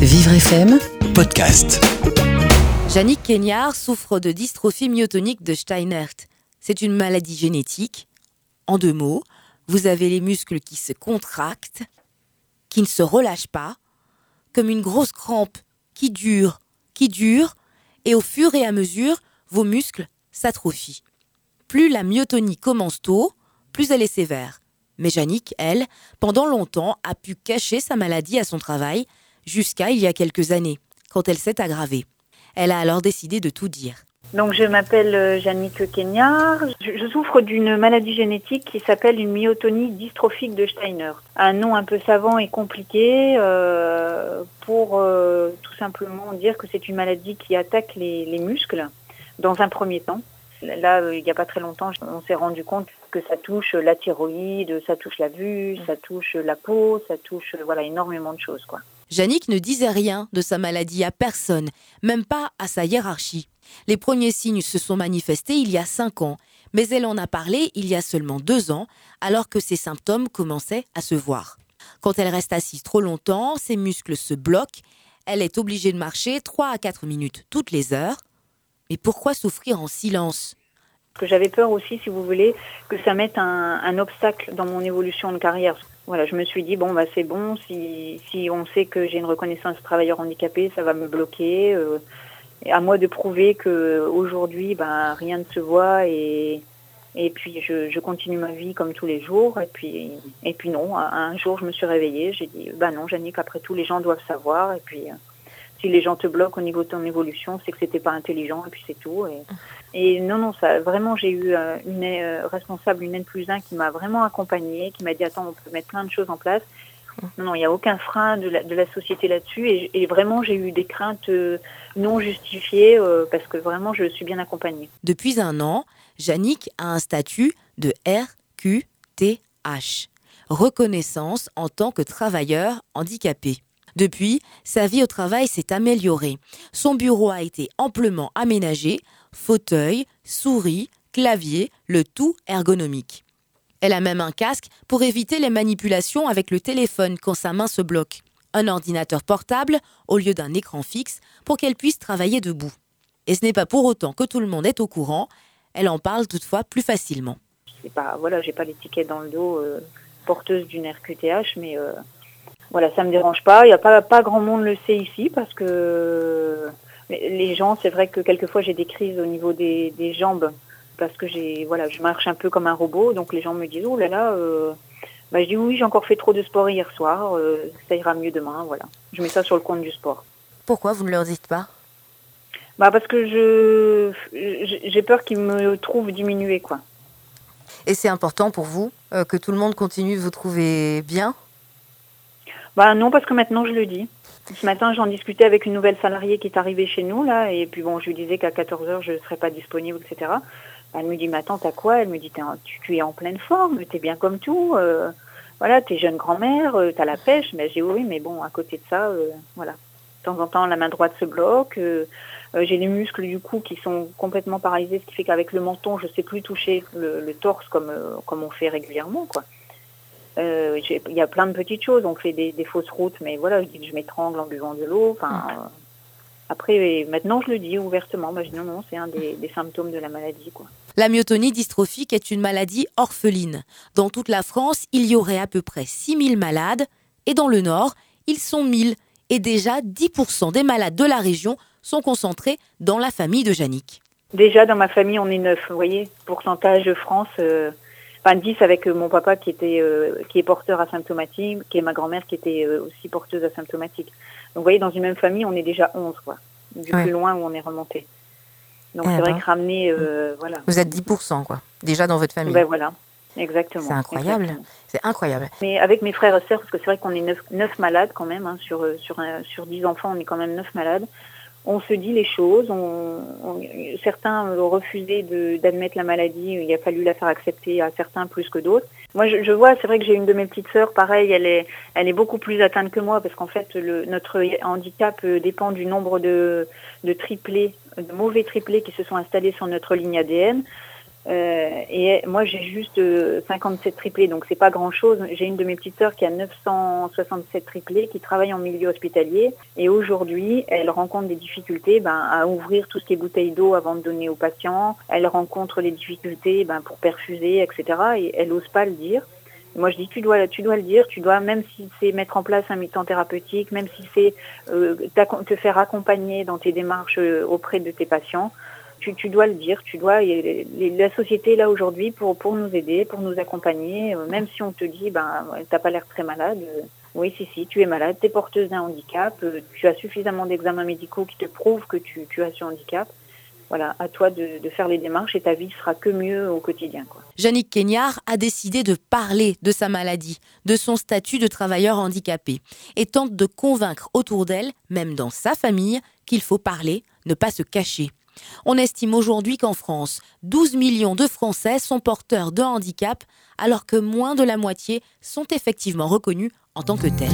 Vivre FM Podcast. Yannick Kenyard souffre de dystrophie myotonique de Steinert. C'est une maladie génétique. En deux mots, vous avez les muscles qui se contractent, qui ne se relâchent pas, comme une grosse crampe qui dure, qui dure, et au fur et à mesure, vos muscles s'atrophient. Plus la myotonie commence tôt, plus elle est sévère. Mais Yannick, elle, pendant longtemps, a pu cacher sa maladie à son travail jusqu'à il y a quelques années, quand elle s'est aggravée. Elle a alors décidé de tout dire. Donc je m'appelle Jannick euh, Kenyard. Je, souffre d'une maladie génétique qui s'appelle une myotonie dystrophique de Steiner. Un nom un peu savant et compliqué euh, pour euh, tout simplement dire que c'est une maladie qui attaque les muscles dans un premier temps. Là, il n'y a pas très longtemps, on s'est rendu compte que ça touche la thyroïde, ça touche la vue, ça touche la peau, ça touche voilà énormément de choses quoi. Yannick ne disait rien de sa maladie à personne, même pas à sa hiérarchie. Les premiers signes se sont manifestés il y a cinq ans, mais elle en a parlé il y a seulement deux ans, alors que ses symptômes commençaient à se voir. Quand elle reste assise trop longtemps, ses muscles se bloquent, elle est obligée de marcher trois à quatre minutes toutes les heures, mais pourquoi souffrir en silence? J'avais peur aussi, si vous voulez, que ça mette un, obstacle dans mon évolution de carrière. Voilà, je me suis dit bon bah c'est bon, si, si on sait que j'ai une reconnaissance travailleur handicapé, ça va me bloquer. Euh, à moi de prouver que aujourd'hui, bah, rien ne se voit et et puis je, je, continue ma vie comme tous les jours. Et puis et puis non, un jour je me suis réveillée, j'ai dit bah non, Jannick, après tout les gens doivent savoir. Et puis si les gens te bloquent au niveau de ton évolution, c'est que c'était pas intelligent et puis c'est tout. Et, non, non, ça, vraiment, j'ai eu euh, une euh, responsable, une N plus 1 qui m'a vraiment accompagnée, qui m'a dit attends, on peut mettre plein de choses en place. Non, non, il n'y a aucun frein de la, société là-dessus et, et, vraiment j'ai eu des craintes euh, non justifiées parce que vraiment je suis bien accompagnée. Depuis un an, Yannick a un statut de RQTH, reconnaissance en tant que travailleur handicapé. Depuis, sa vie au travail s'est améliorée. Son bureau a été amplement aménagé, fauteuil, souris, clavier, le tout ergonomique. Elle a même un casque pour éviter les manipulations avec le téléphone quand sa main se bloque. Un ordinateur portable au lieu d'un écran fixe pour qu'elle puisse travailler debout. Et ce n'est pas pour autant que tout le monde est au courant, elle en parle toutefois plus facilement. Pas, voilà, j'ai pas l'étiquette dans le dos euh, porteuse d'une RQTH, mais euh, voilà, ça me dérange pas. Il y a pas, pas grand monde le sait ici parce que les gens, c'est vrai que quelquefois j'ai des crises au niveau des, des jambes parce que j'ai, voilà, je marche un peu comme un robot. Donc les gens me disent, oh là là, euh, bah, je dis oui, j'ai encore fait trop de sport hier soir. Euh, ça ira mieux demain, voilà. Je mets ça sur le compte du sport. Pourquoi vous ne leur dites pas? Bah parce que je, j'ai peur qu'ils me trouvent diminuée, quoi. Et c'est important pour vous euh, que tout le monde continue de vous trouver bien? Bah non, parce que maintenant je le dis. Ce matin, j'en discutais avec une nouvelle salariée qui est arrivée chez nous, là, et puis bon, je lui disais qu'à 14h, je ne serais pas disponible, etc. Elle me dit, mais attends, t'as quoi? Elle me dit, tu, tu, es en pleine forme, t'es bien comme tout, euh, voilà, t'es jeune grand-mère, euh, t'as la pêche. Mais j'ai oui, mais bon, à côté de ça, euh, voilà. De temps en temps, la main droite se bloque, euh, euh, j'ai les muscles du cou qui sont complètement paralysés, ce qui fait qu'avec le menton, je sais plus toucher le, le torse comme, comme on fait régulièrement, quoi. Euh, il y a plein de petites choses. On fait des, fausses routes, mais voilà, je dis que je m'étrangle en buvant de l'eau. Enfin, euh, après, maintenant, je le dis ouvertement. Bah, je dis non, non, c'est un des, symptômes de la maladie. Quoi. La myotonie dystrophique est une maladie orpheline. Dans toute la France, il y aurait à peu près 6000 malades. Et dans le Nord, ils sont 1000. Et déjà, 10% des malades de la région sont concentrés dans la famille de Yannick. Déjà, dans ma famille, on est 9. Vous voyez, pourcentage France. Euh, enfin 10 avec euh, mon papa qui était euh, qui est porteur asymptomatique, qui est ma grand-mère qui était euh, aussi porteuse asymptomatique. Donc vous voyez, dans une même famille, on est déjà 11 quoi, du plus loin où on est remonté. Donc c'est vrai ben. que ramener, voilà. Vous êtes 10% quoi, déjà dans votre famille. Ben voilà, exactement. C'est incroyable. C'est incroyable. Mais avec mes frères et sœurs, parce que c'est vrai qu'on est 9, 9, malades quand même, hein, sur, sur, sur 10 enfants, on est quand même 9 malades on se dit les choses. Certains ont refusé d'admettre la maladie. Il a fallu la faire accepter à certains plus que d'autres. Moi, je, vois, c'est vrai que j'ai une de mes petites sœurs, pareil, elle est, elle est beaucoup plus atteinte que moi parce qu'en fait, le, notre handicap euh, dépend du nombre de, de triplés, de mauvais triplés qui se sont installés sur notre ligne ADN. Euh, et moi, j'ai juste 57 triplés, donc c'est pas grand-chose. J'ai une de mes petites sœurs qui a 967 triplés, qui travaille en milieu hospitalier. Et aujourd'hui, elle rencontre des difficultés ben, à ouvrir tout ce qui est bouteilles d'eau avant de donner aux patients. Elle rencontre des difficultés ben, pour perfuser, etc. Et elle n'ose pas le dire. Moi, je dis, tu dois, tu dois le dire, tu dois, même si c'est mettre en place un mi-temps thérapeutique, même si c'est euh, te faire accompagner dans tes démarches euh, auprès de tes patients, tu, dois le dire, tu dois. la société est là aujourd'hui pour, nous aider, pour nous accompagner, euh, même si on te dit, ben, t'as pas l'air très malade. Euh, oui, si, si, tu es malade, tu es porteuse d'un handicap, euh, tu as suffisamment d'examens médicaux qui te prouvent que tu, as ce handicap voilà, à toi de, faire les démarches et ta vie sera que mieux au quotidien. Quoi. Jannick Kenyard a décidé de parler de sa maladie, de son statut de travailleur handicapé, et tente de convaincre autour d'elle, même dans sa famille, qu'il faut parler, ne pas se cacher. On estime aujourd'hui qu'en France, 12 millions de Français sont porteurs de handicap, alors que moins de la moitié sont effectivement reconnus en tant que tels.